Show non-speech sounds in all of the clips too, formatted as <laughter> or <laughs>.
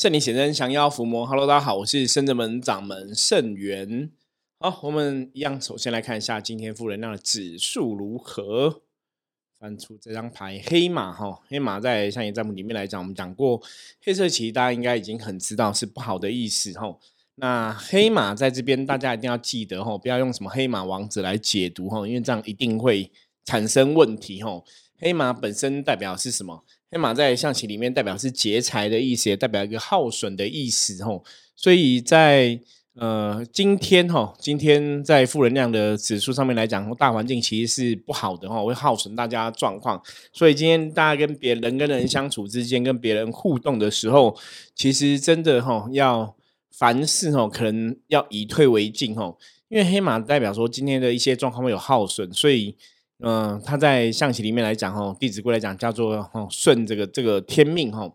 圣灵显真，降妖伏魔。Hello，大家好，我是圣者门掌门圣元。好，我们一样，首先来看一下今天负能量的指数如何。翻出这张牌，黑马哈，黑马在上一占卜里面来讲，我们讲过黑色棋，大家应该已经很知道是不好的意思哈。那黑马在这边，大家一定要记得哈，不要用什么黑马王子来解读哈，因为这样一定会产生问题哈。黑马本身代表是什么？黑马在象棋里面代表是劫财的意思，也代表一个耗损的意思吼。所以在呃今天哈，今天在负能量的指数上面来讲，大环境其实是不好的哈，会耗损大家状况。所以今天大家跟别人跟人相处之间，跟别人互动的时候，其实真的哈要凡事哈可能要以退为进哈，因为黑马代表说今天的一些状况会有耗损，所以。嗯，他在象棋里面来讲，哈，《弟子规》来讲叫做“哈顺这个这个天命，哈，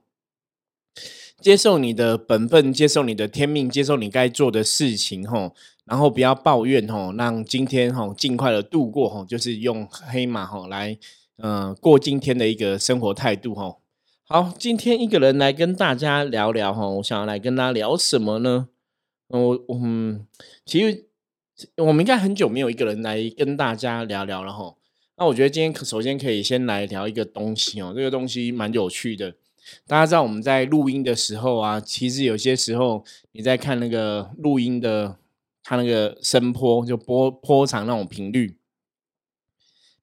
接受你的本分，接受你的天命，接受你该做的事情，哈，然后不要抱怨，哈，让今天哈尽快的度过，哈，就是用黑马，哈来，嗯，过今天的一个生活态度，哈。好，今天一个人来跟大家聊聊，哈，我想要来跟大家聊什么呢？我，嗯，其实我们应该很久没有一个人来跟大家聊聊了，哈。那我觉得今天可首先可以先来聊一个东西哦，这个东西蛮有趣的。大家知道我们在录音的时候啊，其实有些时候你在看那个录音的，它那个声波就波波长那种频率，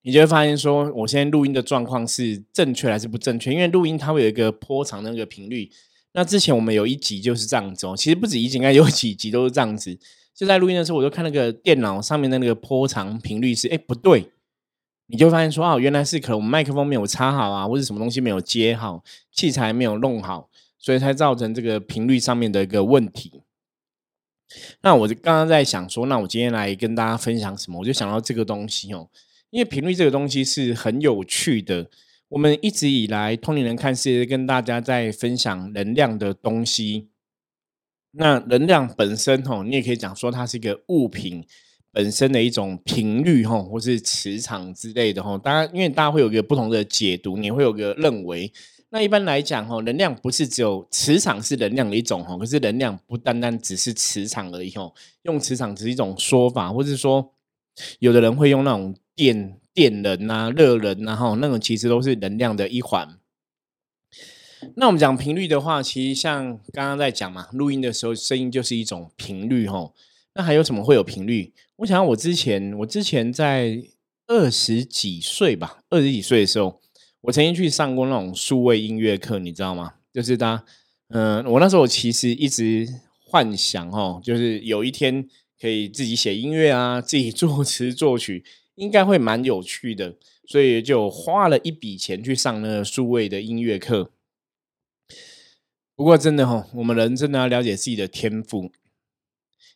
你就会发现说，我现在录音的状况是正确还是不正确？因为录音它会有一个波长那个频率。那之前我们有一集就是这样子哦，其实不止一集，应该有几集都是这样子。就在录音的时候，我就看那个电脑上面的那个波长频率是，哎，不对。你就发现说哦，原来是可能我们麦克风没有插好啊，或者什么东西没有接好，器材没有弄好，所以才造成这个频率上面的一个问题。那我就刚刚在想说，那我今天来跟大家分享什么？我就想到这个东西哦，因为频率这个东西是很有趣的。我们一直以来通灵人看世界跟大家在分享能量的东西。那能量本身哦，你也可以讲说它是一个物品。本身的一种频率哈，或是磁场之类的哈，大家因为大家会有一个不同的解读，你会有个认为。那一般来讲哈，能量不是只有磁场是能量的一种哈，可是能量不单单只是磁场而已哈。用磁场只是一种说法，或者说有的人会用那种电电能啊、热能啊哈，那种其实都是能量的一环。那我们讲频率的话，其实像刚刚在讲嘛，录音的时候声音就是一种频率哈。那还有什么会有频率？我想我之前，我之前在二十几岁吧，二十几岁的时候，我曾经去上过那种数位音乐课，你知道吗？就是他，嗯，我那时候其实一直幻想哦，就是有一天可以自己写音乐啊，自己作词作曲，应该会蛮有趣的，所以就花了一笔钱去上那个数位的音乐课。不过真的哈，我们人真的要了解自己的天赋。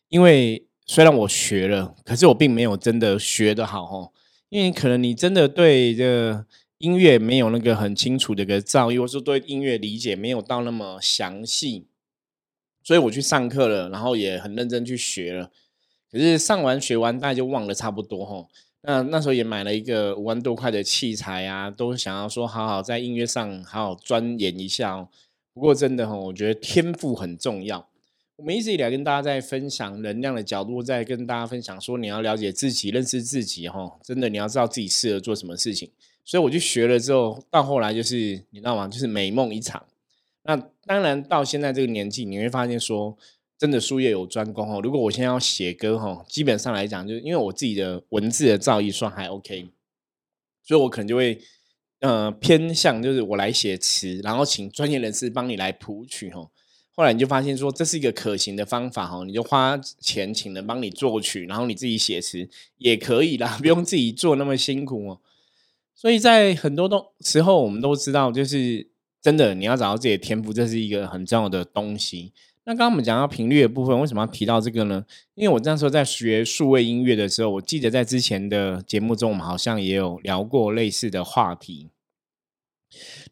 因为虽然我学了，可是我并没有真的学得好哦。因为可能你真的对这个音乐没有那个很清楚的一个造诣，或是对音乐理解没有到那么详细，所以我去上课了，然后也很认真去学了。可是上完学完，大家就忘了差不多哦。那那时候也买了一个五万多块的器材啊，都想要说好好在音乐上好好钻研一下哦。不过真的哈，我觉得天赋很重要。我们一直以来跟大家在分享能量的角度，在跟大家分享说，你要了解自己、认识自己，哈，真的你要知道自己适合做什么事情。所以我去学了之后，到后来就是你知道吗？就是美梦一场。那当然到现在这个年纪，你会发现说，真的术业有专攻哦。如果我现在要写歌哈，基本上来讲，就是因为我自己的文字的造诣算还 OK，所以我可能就会呃偏向就是我来写词，然后请专业人士帮你来谱曲哈。后来你就发现说这是一个可行的方法哈，你就花钱请人帮你作曲，然后你自己写词也可以啦，<laughs> 不用自己做那么辛苦哦。所以在很多东时候，我们都知道，就是真的你要找到自己的天赋，这是一个很重要的东西。那刚刚我们讲到频率的部分，为什么要提到这个呢？因为我那时候在学数位音乐的时候，我记得在之前的节目中，我们好像也有聊过类似的话题。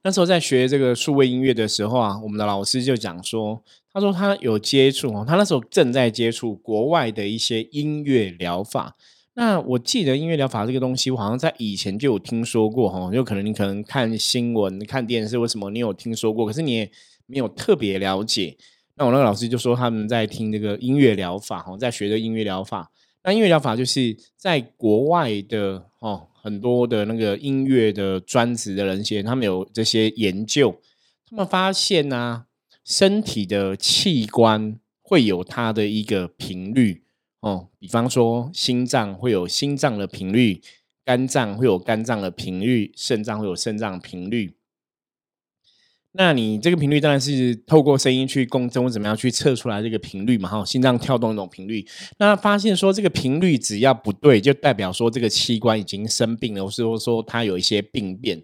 那时候在学这个数位音乐的时候啊，我们的老师就讲说，他说他有接触哦，他那时候正在接触国外的一些音乐疗法。那我记得音乐疗法这个东西，我好像在以前就有听说过哈，就可能你可能看新闻、看电视，为什么你有听说过？可是你也没有特别了解。那我那个老师就说他们在听这个音乐疗法，哈，在学的音乐疗法。那音乐疗法就是在国外的哦，很多的那个音乐的专职的人些，他们有这些研究，他们发现呢，身体的器官会有它的一个频率哦，比方说心脏会有心脏的频率，肝脏会有肝脏的频率，肾脏会有肾脏频率。那你这个频率当然是透过声音去共振，或怎么样去测出来这个频率嘛？哈，心脏跳动那种频率。那发现说这个频率只要不对，就代表说这个器官已经生病了，或是说它有一些病变。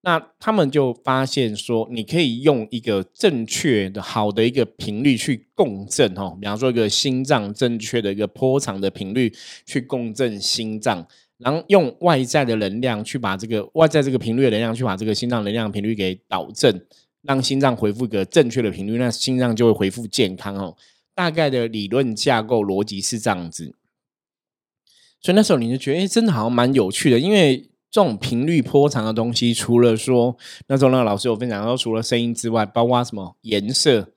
那他们就发现说，你可以用一个正确的、好的一个频率去共振，哈，比方说一个心脏正确的一个波长的频率去共振心脏。然后用外在的能量去把这个外在这个频率的能量去把这个心脏能量频率给导正，让心脏回复一个正确的频率，那心脏就会恢复健康哦。大概的理论架构逻辑是这样子，所以那时候你就觉得，哎，真的好像蛮有趣的。因为这种频率波长的东西，除了说那时候那个老师有分享说，除了声音之外，包括什么颜色。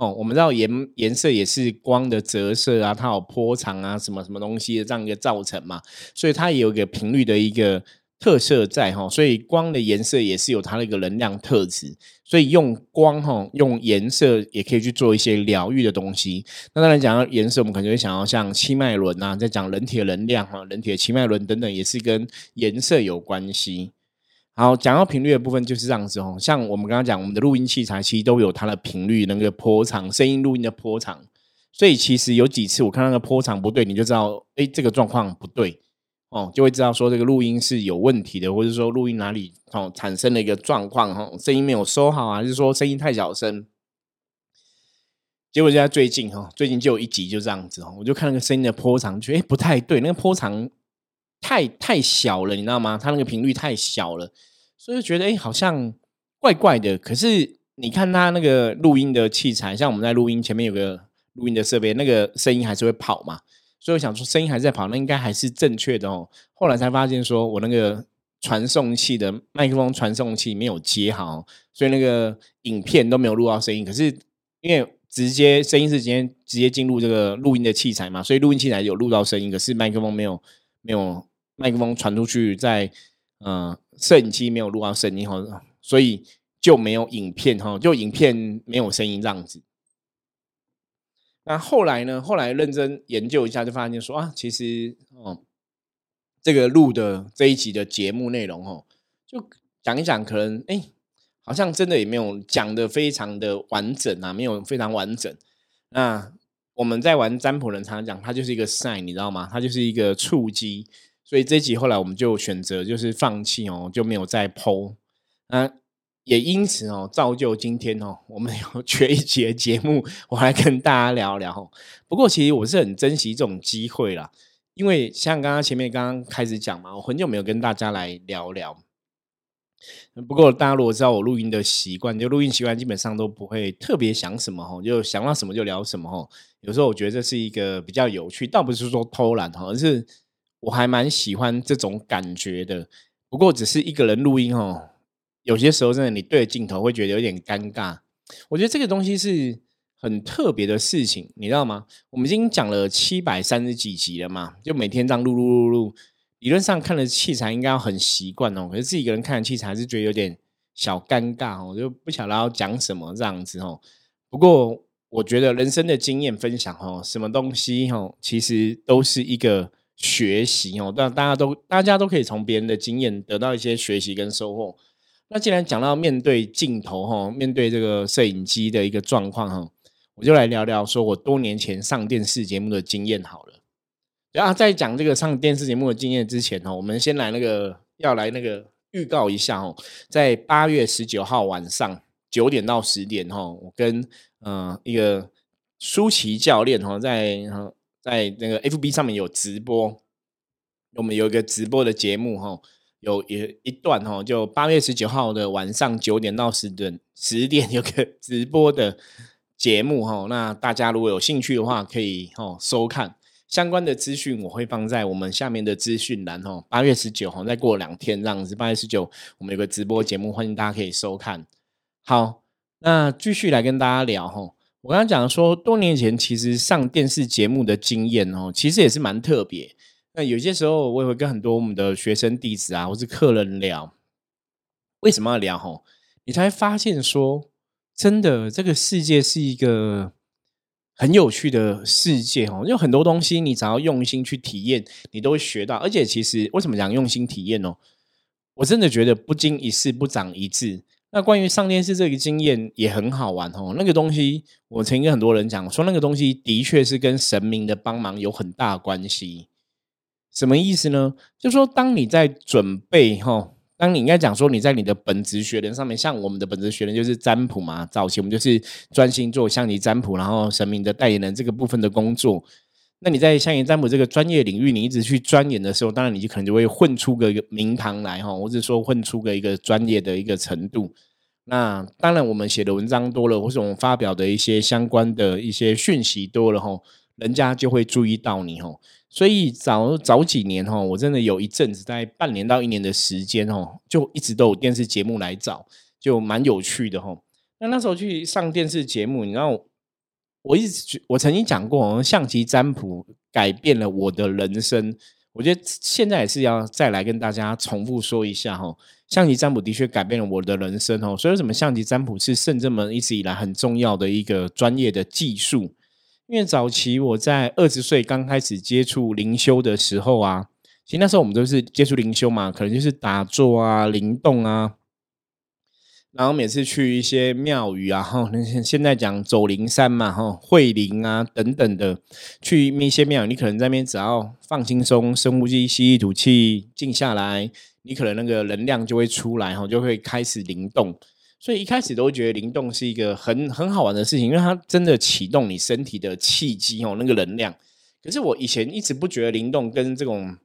哦，我们知道颜颜色也是光的折射啊，它有波长啊，什么什么东西的这样一个造成嘛，所以它也有一个频率的一个特色在哈，所以光的颜色也是有它的一个能量特质，所以用光哈，用颜色也可以去做一些疗愈的东西。那当然讲到颜色，我们可能会想要像七脉轮啊，在讲人体的能量哈，人体的七脉轮等等，也是跟颜色有关系。好，讲到频率的部分就是这样子哦。像我们刚刚讲，我们的录音器材其实都有它的频率，那个波长，声音录音的波长。所以其实有几次我看那个波长不对，你就知道，哎，这个状况不对哦，就会知道说这个录音是有问题的，或者说录音哪里哦产生了一个状况哈，声音没有收好啊，还是说声音太小声。结果就在最近哈，最近就有一集就这样子哦，我就看那个声音的波长，觉得哎不太对，那个波长太太小了，你知道吗？它那个频率太小了。所以觉得哎，好像怪怪的。可是你看他那个录音的器材，像我们在录音前面有个录音的设备，那个声音还是会跑嘛。所以我想说，声音还在跑，那应该还是正确的哦。后来才发现，说我那个传送器的麦克风传送器没有接好，所以那个影片都没有录到声音。可是因为直接声音是直接直接进入这个录音的器材嘛，所以录音器材有录到声音，可是麦克风没有没有麦克风传出去，在嗯。摄影机没有录到声音哈，所以就没有影片哈，就影片没有声音这样子。那后来呢？后来认真研究一下，就发现说啊，其实哦，这个录的这一集的节目内容哦，就讲一讲，可能哎，好像真的也没有讲的非常的完整啊，没有非常完整。那我们在玩占卜人常常讲，它就是一个赛你知道吗？它就是一个触机。所以这集后来我们就选择就是放弃哦，就没有再剖。那也因此哦，造就今天哦，我们有 <laughs> 缺一节节目，我来跟大家聊聊。不过其实我是很珍惜这种机会啦，因为像刚刚前面刚刚开始讲嘛，我很久没有跟大家来聊聊。不过大家如果知道我录音的习惯，就录音习惯基本上都不会特别想什么哈，就想到什么就聊什么哈。有时候我觉得这是一个比较有趣，倒不是说偷懒哈，而是。我还蛮喜欢这种感觉的，不过只是一个人录音哦，有些时候真的你对着镜头会觉得有点尴尬。我觉得这个东西是很特别的事情，你知道吗？我们已经讲了七百三十几集了嘛，就每天这样录录录录，理论上看的器材应该要很习惯哦，可是自己一个人看的器材还是觉得有点小尴尬哦，就不晓得要讲什么这样子哦。不过我觉得人生的经验分享哦，什么东西哦，其实都是一个。学习哦，但大家都大家都可以从别人的经验得到一些学习跟收获。那既然讲到面对镜头哈，面对这个摄影机的一个状况哈，我就来聊聊说我多年前上电视节目的经验好了。然后在讲这个上电视节目的经验之前哦，我们先来那个要来那个预告一下哦，在八月十九号晚上九点到十点哈，我跟嗯一个舒淇教练哈在。在那个 F B 上面有直播，我们有一个直播的节目哈，有一一段哈，就八月十九号的晚上九点到十点，十点有个 <laughs> 直播的节目哈。那大家如果有兴趣的话，可以哈收看相关的资讯，我会放在我们下面的资讯栏哈。八月十九号再过两天这样子，八月十九我们有个直播节目，欢迎大家可以收看。好，那继续来跟大家聊哈。我刚刚讲说，多年前其实上电视节目的经验哦，其实也是蛮特别。那有些时候我也会跟很多我们的学生弟子啊，或是客人聊，为什么要聊？吼，你才发现说，真的这个世界是一个很有趣的世界哦。有很多东西，你只要用心去体验，你都会学到。而且，其实为什么讲用心体验哦？我真的觉得不经一事不长一智。那关于上电视这个经验也很好玩哦。那个东西，我曾经跟很多人讲说，那个东西的确是跟神明的帮忙有很大关系。什么意思呢？就说当你在准备哈，当你应该讲说你在你的本职学人上面，像我们的本职学人就是占卜嘛，早期我们就是专心做像你占卜，然后神明的代言人这个部分的工作。那你在象棋占卜这个专业领域，你一直去钻研的时候，当然你就可能就会混出个名堂来哈，或者说混出个一个专业的一个程度。那当然，我们写的文章多了，或者我们发表的一些相关的一些讯息多了哈，人家就会注意到你哈。所以早早几年哈，我真的有一阵子在半年到一年的时间哦，就一直都有电视节目来找，就蛮有趣的哈。那那时候去上电视节目，你知道。我一直觉，我曾经讲过，象棋占卜改变了我的人生。我觉得现在也是要再来跟大家重复说一下哈，象棋占卜的确改变了我的人生哦。所以，为什么象棋占卜是圣正门一直以来很重要的一个专业的技术。因为早期我在二十岁刚开始接触灵修的时候啊，其实那时候我们都是接触灵修嘛，可能就是打坐啊、灵动啊。然后每次去一些庙宇啊，哈，那现在讲走灵山嘛，哈，会灵啊等等的，去一些庙，你可能在那边只要放轻松，深呼吸，吸一吐气，静下来，你可能那个能量就会出来，哈，就会开始灵动。所以一开始都觉得灵动是一个很很好玩的事情，因为它真的启动你身体的气机哦，那个能量。可是我以前一直不觉得灵动跟这种。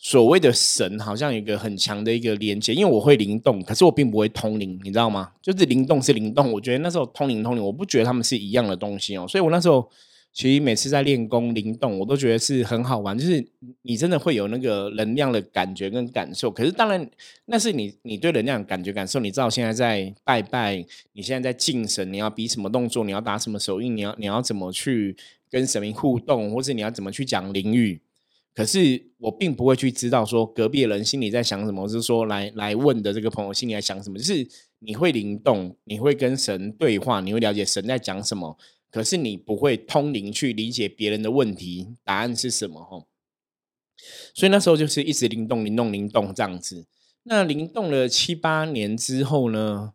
所谓的神好像有一个很强的一个连接，因为我会灵动，可是我并不会通灵，你知道吗？就是灵动是灵动，我觉得那时候通灵通灵，我不觉得他们是一样的东西哦。所以我那时候其实每次在练功灵动，我都觉得是很好玩，就是你真的会有那个能量的感觉跟感受。可是当然那是你你对能量感觉感受，你知道现在在拜拜，你现在在敬神，你要比什么动作，你要打什么手印，你要你要怎么去跟神明互动，或者你要怎么去讲灵语。可是我并不会去知道说隔壁人心里在想什么，是说来来问的这个朋友心里在想什么。就是你会灵动，你会跟神对话，你会了解神在讲什么。可是你不会通灵去理解别人的问题答案是什么吼。所以那时候就是一直灵动、灵动、灵动这样子。那灵动了七八年之后呢，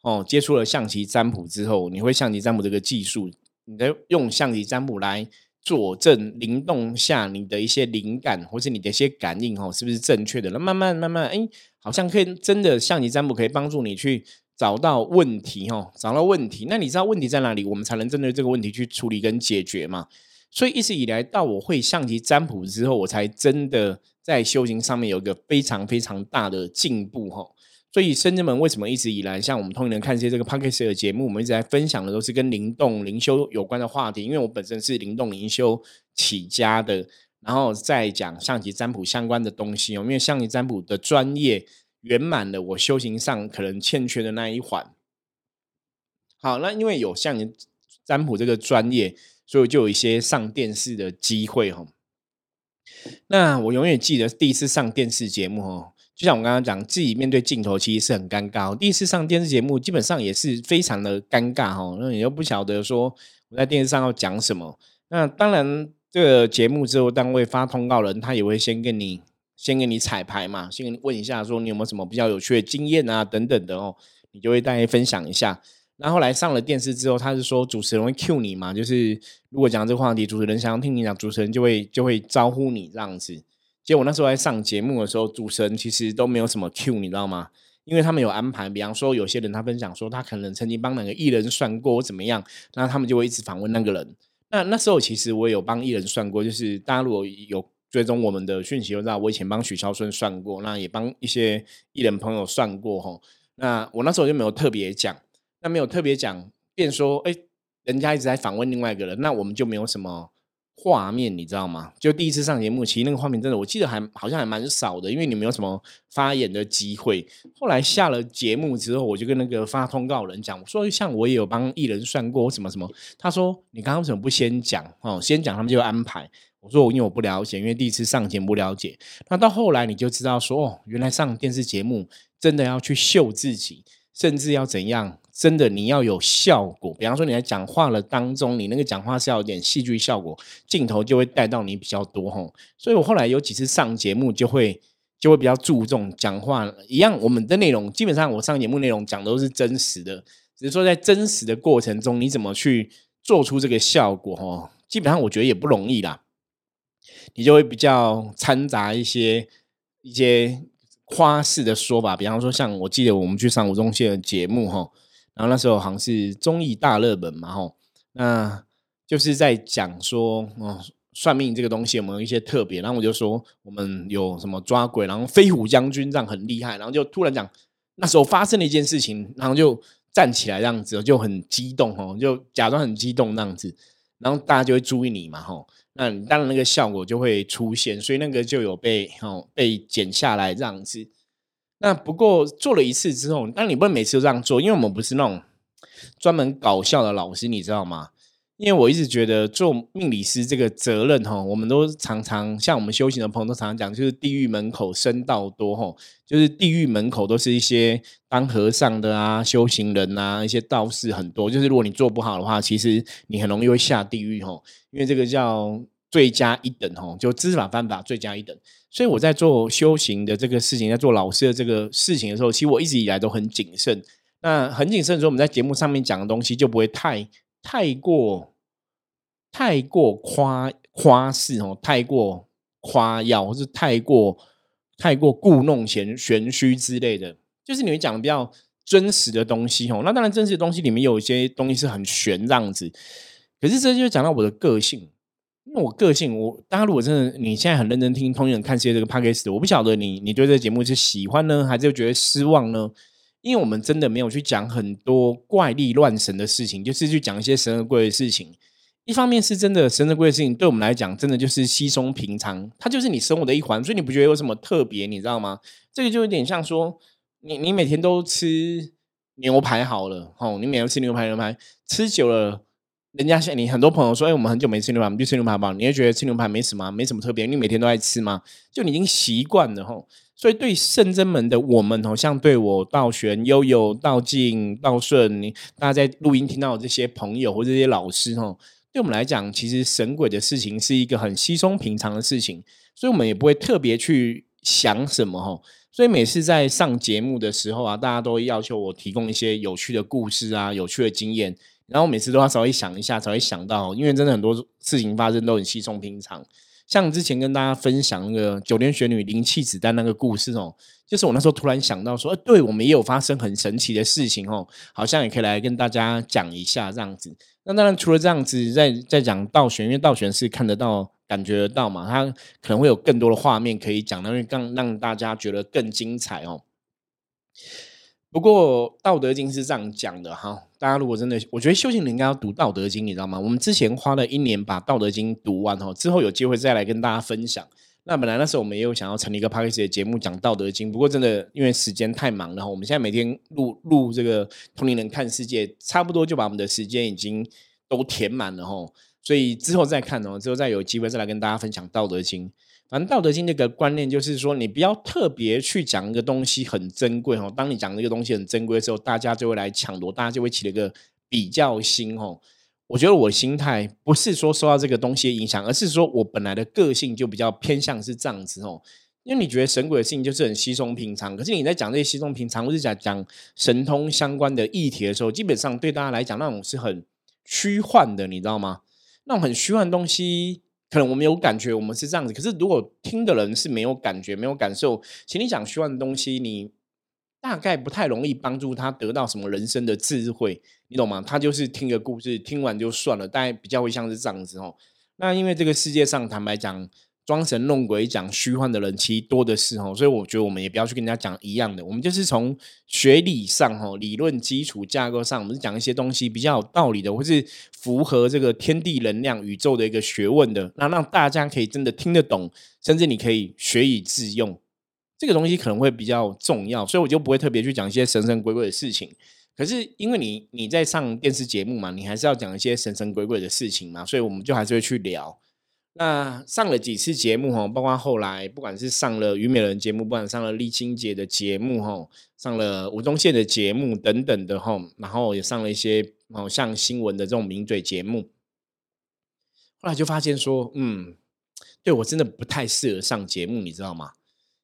哦，接触了象棋占卜之后，你会象棋占卜这个技术，你在用象棋占卜来。佐证灵动下你的一些灵感，或是你的一些感应，哦，是不是正确的？那慢慢慢慢，哎，好像可以真的象棋占卜，可以帮助你去找到问题，哦，找到问题。那你知道问题在哪里？我们才能针对这个问题去处理跟解决嘛？所以一直以来，到我会象棋占卜之后，我才真的在修行上面有一个非常非常大的进步，哈。所以深圳们为什么一直以来，像我们通灵人看一些这个 p o d c a s t 的节目，我们一直在分享的都是跟灵动灵修有关的话题。因为我本身是灵动灵修起家的，然后再讲象棋占卜相关的东西哦。因为象棋占卜的专业圆满了我修行上可能欠缺的那一环。好，那因为有象棋占卜这个专业，所以就有一些上电视的机会哈。那我永远记得第一次上电视节目哦。就像我刚刚讲，自己面对镜头其实是很尴尬。第一次上电视节目，基本上也是非常的尴尬哈。那你又不晓得说我在电视上要讲什么。那当然，这个节目之后单位发通告人，他也会先跟你先跟你彩排嘛，先问一下说你有没有什么比较有趣的经验啊等等的哦，你就会大家分享一下。然后来上了电视之后，他是说主持人会 Q 你嘛，就是如果讲这个话题，主持人想要听你讲，主持人就会就会招呼你这样子。结果那时候在上节目的时候，主持人其实都没有什么 Q，你知道吗？因为他们有安排，比方说有些人他分享说他可能曾经帮哪个艺人算过怎么样，那他们就会一直访问那个人。那那时候其实我有帮艺人算过，就是大家如果有追踪我们的讯息，就知道我以前帮许孝顺算过，那也帮一些艺人朋友算过哈。那我那时候就没有特别讲，那没有特别讲，便说哎，人家一直在访问另外一个人，那我们就没有什么。画面，你知道吗？就第一次上节目，其实那个画面真的，我记得还好像还蛮少的，因为你没有什么发言的机会。后来下了节目之后，我就跟那个发通告人讲，我说像我也有帮艺人算过什么什么，他说你刚刚为什么不先讲哦？先讲他们就安排。我说我因为我不了解，因为第一次上节目不了解。那到后来你就知道说，哦，原来上电视节目真的要去秀自己，甚至要怎样？真的，你要有效果。比方说，你在讲话了当中，你那个讲话是要有点戏剧效果，镜头就会带到你比较多吼。所以我后来有几次上节目，就会就会比较注重讲话一样。我们的内容基本上，我上节目内容讲都是真实的，只是说在真实的过程中，你怎么去做出这个效果吼？基本上我觉得也不容易啦。你就会比较掺杂一些一些夸式的说法，比方说，像我记得我们去上吴宗宪的节目哈。然后那时候好像是综艺大热门嘛，吼，那就是在讲说，哦，算命这个东西有没有一些特别？然后我就说，我们有什么抓鬼，然后飞虎将军这样很厉害，然后就突然讲那时候发生了一件事情，然后就站起来这样子，就很激动，吼，就假装很激动那样子，然后大家就会注意你嘛，吼，那当然那个效果就会出现，所以那个就有被，哦，被剪下来这样子。那不过做了一次之后，那你不能每次都这样做，因为我们不是那种专门搞笑的老师，你知道吗？因为我一直觉得做命理师这个责任哈，我们都常常像我们修行的朋友都常常讲，就是地狱门口僧道多哈，就是地狱门口都是一些当和尚的啊、修行人啊、一些道士很多，就是如果你做不好的话，其实你很容易会下地狱哈，因为这个叫罪加一等哦，就知法犯法罪加一等。所以我在做修行的这个事情，在做老师的这个事情的时候，其实我一直以来都很谨慎。那很谨慎的时候，我们在节目上面讲的东西就不会太太过太过夸夸饰哦，太过夸耀，或是太过太过故弄玄玄虚之类的。就是你会讲比较真实的东西哦。那当然，真实的东西里面有一些东西是很玄这样子。可是这就讲到我的个性。我个性，我大家如果真的你现在很认真听《通人看些》这个 podcast，我不晓得你你对这个节目是喜欢呢，还是又觉得失望呢？因为我们真的没有去讲很多怪力乱神的事情，就是去讲一些神而贵的事情。一方面是真的神而贵的事情，对我们来讲，真的就是稀松平常，它就是你生活的一环，所以你不觉得有什么特别，你知道吗？这个就有点像说，你你每天都吃牛排好了，哦，你每天吃牛排牛排吃久了。人家像你很多朋友说，哎，我们很久没吃牛排，我们就吃牛排吧。你会觉得吃牛排没什么，没什么特别，你每天都在吃吗？就你已经习惯了吼。所以对圣真门的我们，好像对我道玄、悠悠、道静、道顺，你大家在录音听到的这些朋友或这些老师吼，对我们来讲，其实神鬼的事情是一个很稀松平常的事情，所以我们也不会特别去想什么吼。所以每次在上节目的时候啊，大家都要求我提供一些有趣的故事啊，有趣的经验。然后每次都要稍微想一下，才会想到，因为真的很多事情发生都很稀松平常。像之前跟大家分享那个九天玄女灵气子弹那个故事哦，就是我那时候突然想到说，哎，对我们也有发生很神奇的事情哦，好像也可以来跟大家讲一下这样子。那当然除了这样子，在在讲道玄，因为道玄是看得到、感觉得到嘛，它可能会有更多的画面可以讲，那会更让大家觉得更精彩哦。不过《道德经》是这样讲的哈，大家如果真的，我觉得修行人应该要读《道德经》，你知道吗？我们之前花了一年把《道德经》读完哈，之后有机会再来跟大家分享。那本来那时候我们也有想要成立一个 p o d c a 的节目讲《道德经》，不过真的因为时间太忙了哈，我们现在每天录录这个同龄人看世界，差不多就把我们的时间已经都填满了哈，所以之后再看哦，之后再有机会再来跟大家分享《道德经》。反正《道德经》那个观念就是说，你不要特别去讲一个东西很珍贵哦。当你讲那个东西很珍贵的时候，大家就会来抢夺，大家就会起了一个比较心哦。我觉得我心态不是说受到这个东西的影响，而是说我本来的个性就比较偏向是这样子哦。因为你觉得神鬼的事情就是很稀松平常，可是你在讲这些稀松平常，或是讲讲神通相关的议题的时候，基本上对大家来讲，那种是很虚幻的，你知道吗？那种很虚幻的东西。可能我们有感觉，我们是这样子。可是如果听的人是没有感觉、没有感受，请你讲虚幻的东西，你大概不太容易帮助他得到什么人生的智慧，你懂吗？他就是听个故事，听完就算了，大概比较会像是这样子哦。那因为这个世界上，坦白讲，装神弄鬼讲虚幻的人其实多的是哦，所以我觉得我们也不要去跟人家讲一样的，我们就是从学理上哈，理论基础架构上，我们是讲一些东西比较有道理的，或是符合这个天地能量宇宙的一个学问的，那让大家可以真的听得懂，甚至你可以学以致用，这个东西可能会比较重要，所以我就不会特别去讲一些神神鬼鬼的事情。可是因为你你在上电视节目嘛，你还是要讲一些神神鬼鬼的事情嘛，所以我们就还是会去聊。那上了几次节目哈，包括后来不管是上了虞美人节目，不管上了立清姐的节目哈，上了吴宗宪的节目等等的哈，然后也上了一些哦像新闻的这种名嘴节目，后来就发现说，嗯，对我真的不太适合上节目，你知道吗？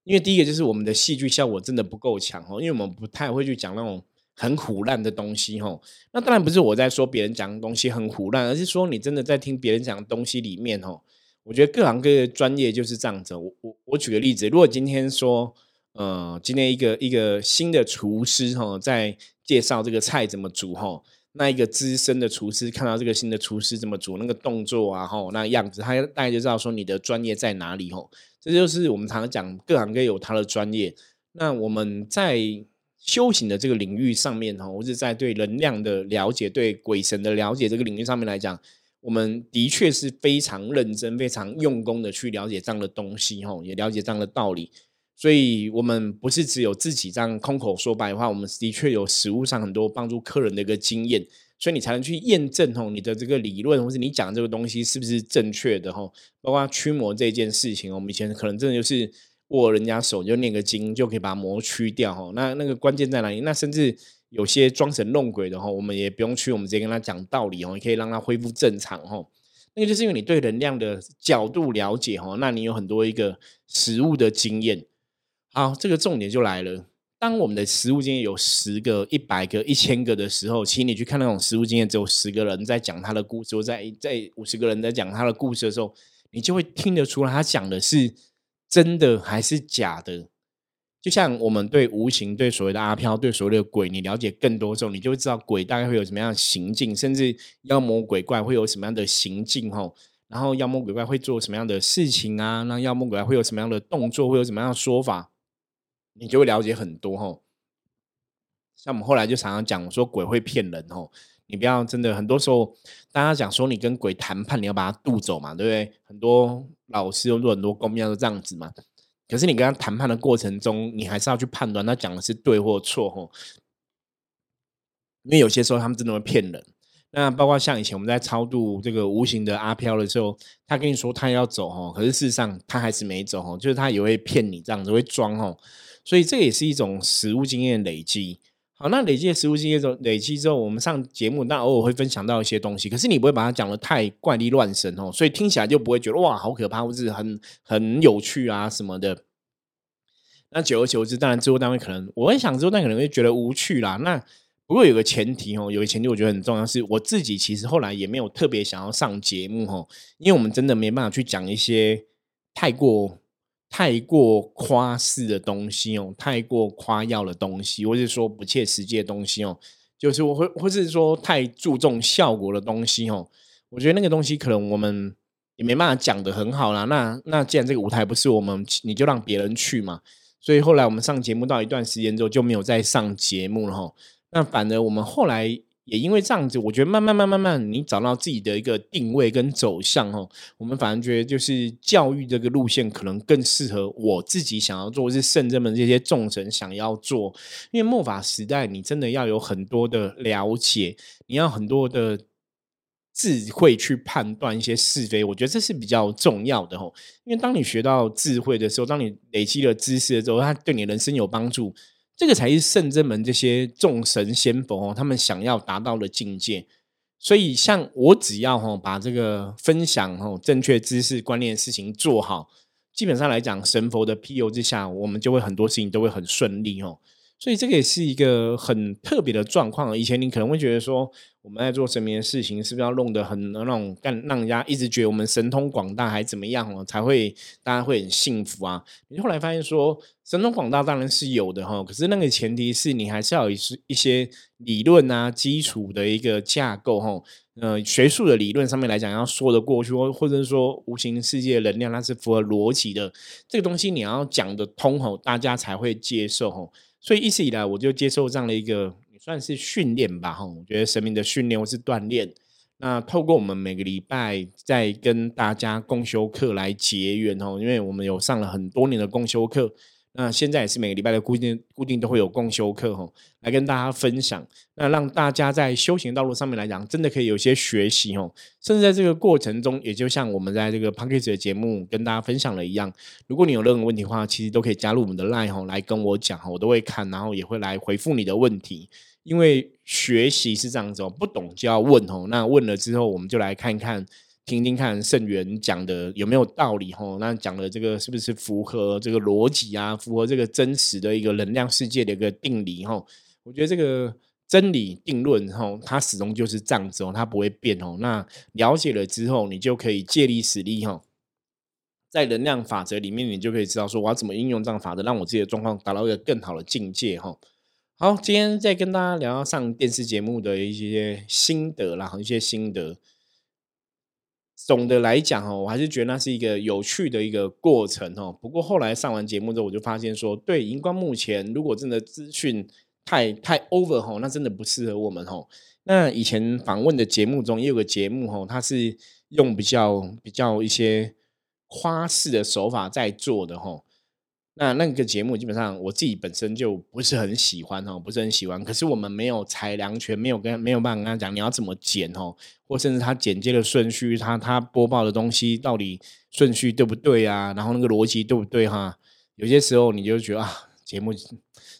因为第一个就是我们的戏剧效果真的不够强哦，因为我们不太会去讲那种很虎烂的东西哈。那当然不是我在说别人讲的东西很虎烂，而是说你真的在听别人讲的东西里面哦。我觉得各行各业专业就是这样子。我我我举个例子，如果今天说，呃，今天一个一个新的厨师哈，在介绍这个菜怎么煮哈，那一个资深的厨师看到这个新的厨师怎么煮那个动作啊哈，那样子，他大概就知道说你的专业在哪里哈。这就是我们常常讲各行各业有他的专业。那我们在修行的这个领域上面哈，或者在对能量的了解、对鬼神的了解这个领域上面来讲。我们的确是非常认真、非常用功的去了解这样的东西，吼，也了解这样的道理。所以，我们不是只有自己这样空口说白话，我们的确有实物上很多帮助客人的一个经验，所以你才能去验证，吼，你的这个理论或是你讲这个东西是不是正确的，吼。包括驱魔这件事情，我们以前可能真的就是握人家手就念个经就可以把魔驱掉，吼。那那个关键在哪里？那甚至。有些装神弄鬼的哈，我们也不用去，我们直接跟他讲道理哦，也可以让他恢复正常哈。那个就是因为你对能量的角度了解哈，那你有很多一个实物的经验。好，这个重点就来了。当我们的实物经验有十个、一百个、一千个的时候，请你去看那种实物经验只有十个人在讲他的故事，或在在五十个人在讲他的故事的时候，你就会听得出来他讲的是真的还是假的。就像我们对无形、对所谓的阿飘、对所谓的鬼，你了解更多之后，你就会知道鬼大概会有什么样的行径，甚至妖魔鬼怪会有什么样的行径，吼。然后妖魔鬼怪会做什么样的事情啊？那妖魔鬼怪会有什么样的动作？会有什么样的说法？你就会了解很多，吼。像我们后来就常常讲说，鬼会骗人，吼。你不要真的很多时候，大家讲说你跟鬼谈判，你要把他渡走嘛，对不对？很多老师又做很多公庙都这样子嘛。可是你跟他谈判的过程中，你还是要去判断他讲的是对或错吼，因为有些时候他们真的会骗人。那包括像以前我们在超度这个无形的阿飘的时候，他跟你说他要走吼，可是事实上他还是没走吼，就是他也会骗你这样子会装吼，所以这也是一种实物经验累积。好，那累积的实物经验之后，累积之后，我们上节目，那偶尔会分享到一些东西，可是你不会把它讲的太怪力乱神哦，所以听起来就不会觉得哇，好可怕，或是很很有趣啊什么的。那久而久之，当然制作单位可能，我会想制作单位可能会觉得无趣啦。那不过有个前提哦，有个前提我觉得很重要，是我自己其实后来也没有特别想要上节目哦，因为我们真的没办法去讲一些太过。太过夸饰的东西哦，太过夸耀的东西，或者说不切实际的东西哦，就是我会，或是说太注重效果的东西哦，我觉得那个东西可能我们也没办法讲的很好啦。那那既然这个舞台不是我们，你就让别人去嘛。所以后来我们上节目到一段时间之后就没有再上节目了哈。那反而我们后来。也因为这样子，我觉得慢慢慢慢慢，你找到自己的一个定位跟走向哦。我们反而觉得，就是教育这个路线可能更适合我自己想要做，是圣人们这些众神想要做。因为末法时代，你真的要有很多的了解，你要很多的智慧去判断一些是非。我觉得这是比较重要的哦。因为当你学到智慧的时候，当你累积了知识的时候，它对你人生有帮助。这个才是圣真门这些众神仙佛哦，他们想要达到的境界。所以，像我只要哈把这个分享哈正确知识观念事情做好，基本上来讲，神佛的庇佑之下，我们就会很多事情都会很顺利哦。所以这个也是一个很特别的状况。以前你可能会觉得说，我们在做神明的事情，是不是要弄得很那种干，让人家一直觉得我们神通广大，还怎么样哦，才会大家会很幸福啊？你后来发现说，神通广大当然是有的哈，可是那个前提是你还是要有一些理论啊，基础的一个架构哈。呃，学术的理论上面来讲，要说得过去，或或者是说无形世界能量，它是符合逻辑的，这个东西你要讲得通吼，大家才会接受吼。所以一直以来，我就接受这样的一个也算是训练吧哈。我觉得神明的训练或是锻炼，那透过我们每个礼拜在跟大家共修课来结缘吼，因为我们有上了很多年的共修课。那现在也是每个礼拜的固定固定都会有共修课哈，来跟大家分享，那让大家在修行道路上面来讲，真的可以有些学习哦。甚至在这个过程中，也就像我们在这个 p a c k a g e 的节目跟大家分享了一样，如果你有任何问题的话，其实都可以加入我们的 Line 哈，来跟我讲哈，我都会看，然后也会来回复你的问题。因为学习是这样子哦，不懂就要问哦，那问了之后，我们就来看看。听听看圣元讲的有没有道理吼？那讲的这个是不是符合这个逻辑啊？符合这个真实的一个能量世界的一个定理吼？我觉得这个真理定论吼，它始终就是这样子哦，它不会变哦。那了解了之后，你就可以借力使力吼，在能量法则里面，你就可以知道说我要怎么应用这样法则，让我自己的状况达到一个更好的境界哈。好，今天再跟大家聊上电视节目的一些心得啦，一些心得。总的来讲哦，我还是觉得那是一个有趣的一个过程哦。不过后来上完节目之后，我就发现说，对荧光目前如果真的资讯太太 over 吼，那真的不适合我们吼。那以前访问的节目中也有个节目吼，它是用比较比较一些夸式的手法在做的吼。那那个节目基本上我自己本身就不是很喜欢哦，不是很喜欢。可是我们没有裁量权，没有跟没有办法跟他讲你要怎么剪哦，或甚至他剪接的顺序，他他播报的东西到底顺序对不对啊？然后那个逻辑对不对哈？有些时候你就觉得啊，节目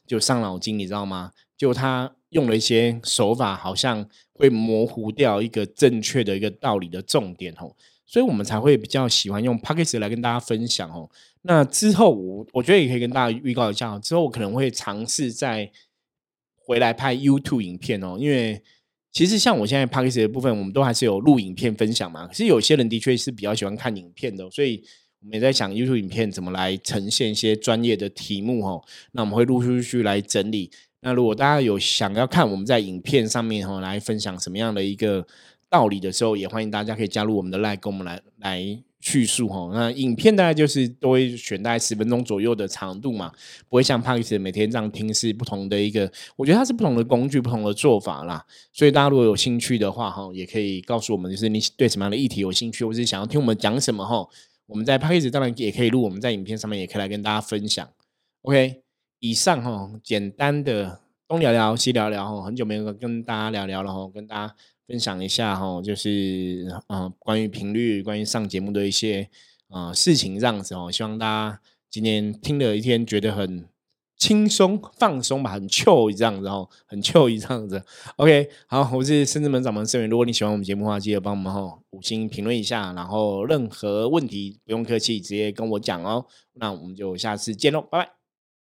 就伤脑筋，你知道吗？就他用了一些手法，好像会模糊掉一个正确的一个道理的重点哦。所以我们才会比较喜欢用 p a c k a g e 来跟大家分享哦。那之后我我觉得也可以跟大家预告一下，之后我可能会尝试再回来拍 YouTube 影片哦。因为其实像我现在 p a c k a g e 的部分，我们都还是有录影片分享嘛。可是有些人的确是比较喜欢看影片的，所以我们也在想 YouTube 影片怎么来呈现一些专业的题目哦。那我们会陆陆续续来整理。那如果大家有想要看我们在影片上面哈来分享什么样的一个。道理的时候，也欢迎大家可以加入我们的 Line，跟我们来来叙述哈。那影片大概就是都会选大概十分钟左右的长度嘛，不会像 p a r k e 每天这样听是不同的一个，我觉得它是不同的工具，不同的做法啦。所以大家如果有兴趣的话哈，也可以告诉我们，就是你对什么样的议题有兴趣，或是想要听我们讲什么哈。我们在 p a r k e 当然也可以录，我们在影片上面也可以来跟大家分享。OK，以上哈，简单的东聊聊西聊聊哈，很久没有跟大家聊聊了哈，跟大家。分享一下哈，就是呃，关于频率、关于上节目的一些呃事情这样子哦。希望大家今天听了一天，觉得很轻松、放松吧，很 chill 这样子哦，很 chill 这样子。OK，好，我是深圳门掌门盛元。如果你喜欢我们节目的话，记得帮我们哈五星评论一下，然后任何问题不用客气，直接跟我讲哦。那我们就下次见喽，拜拜。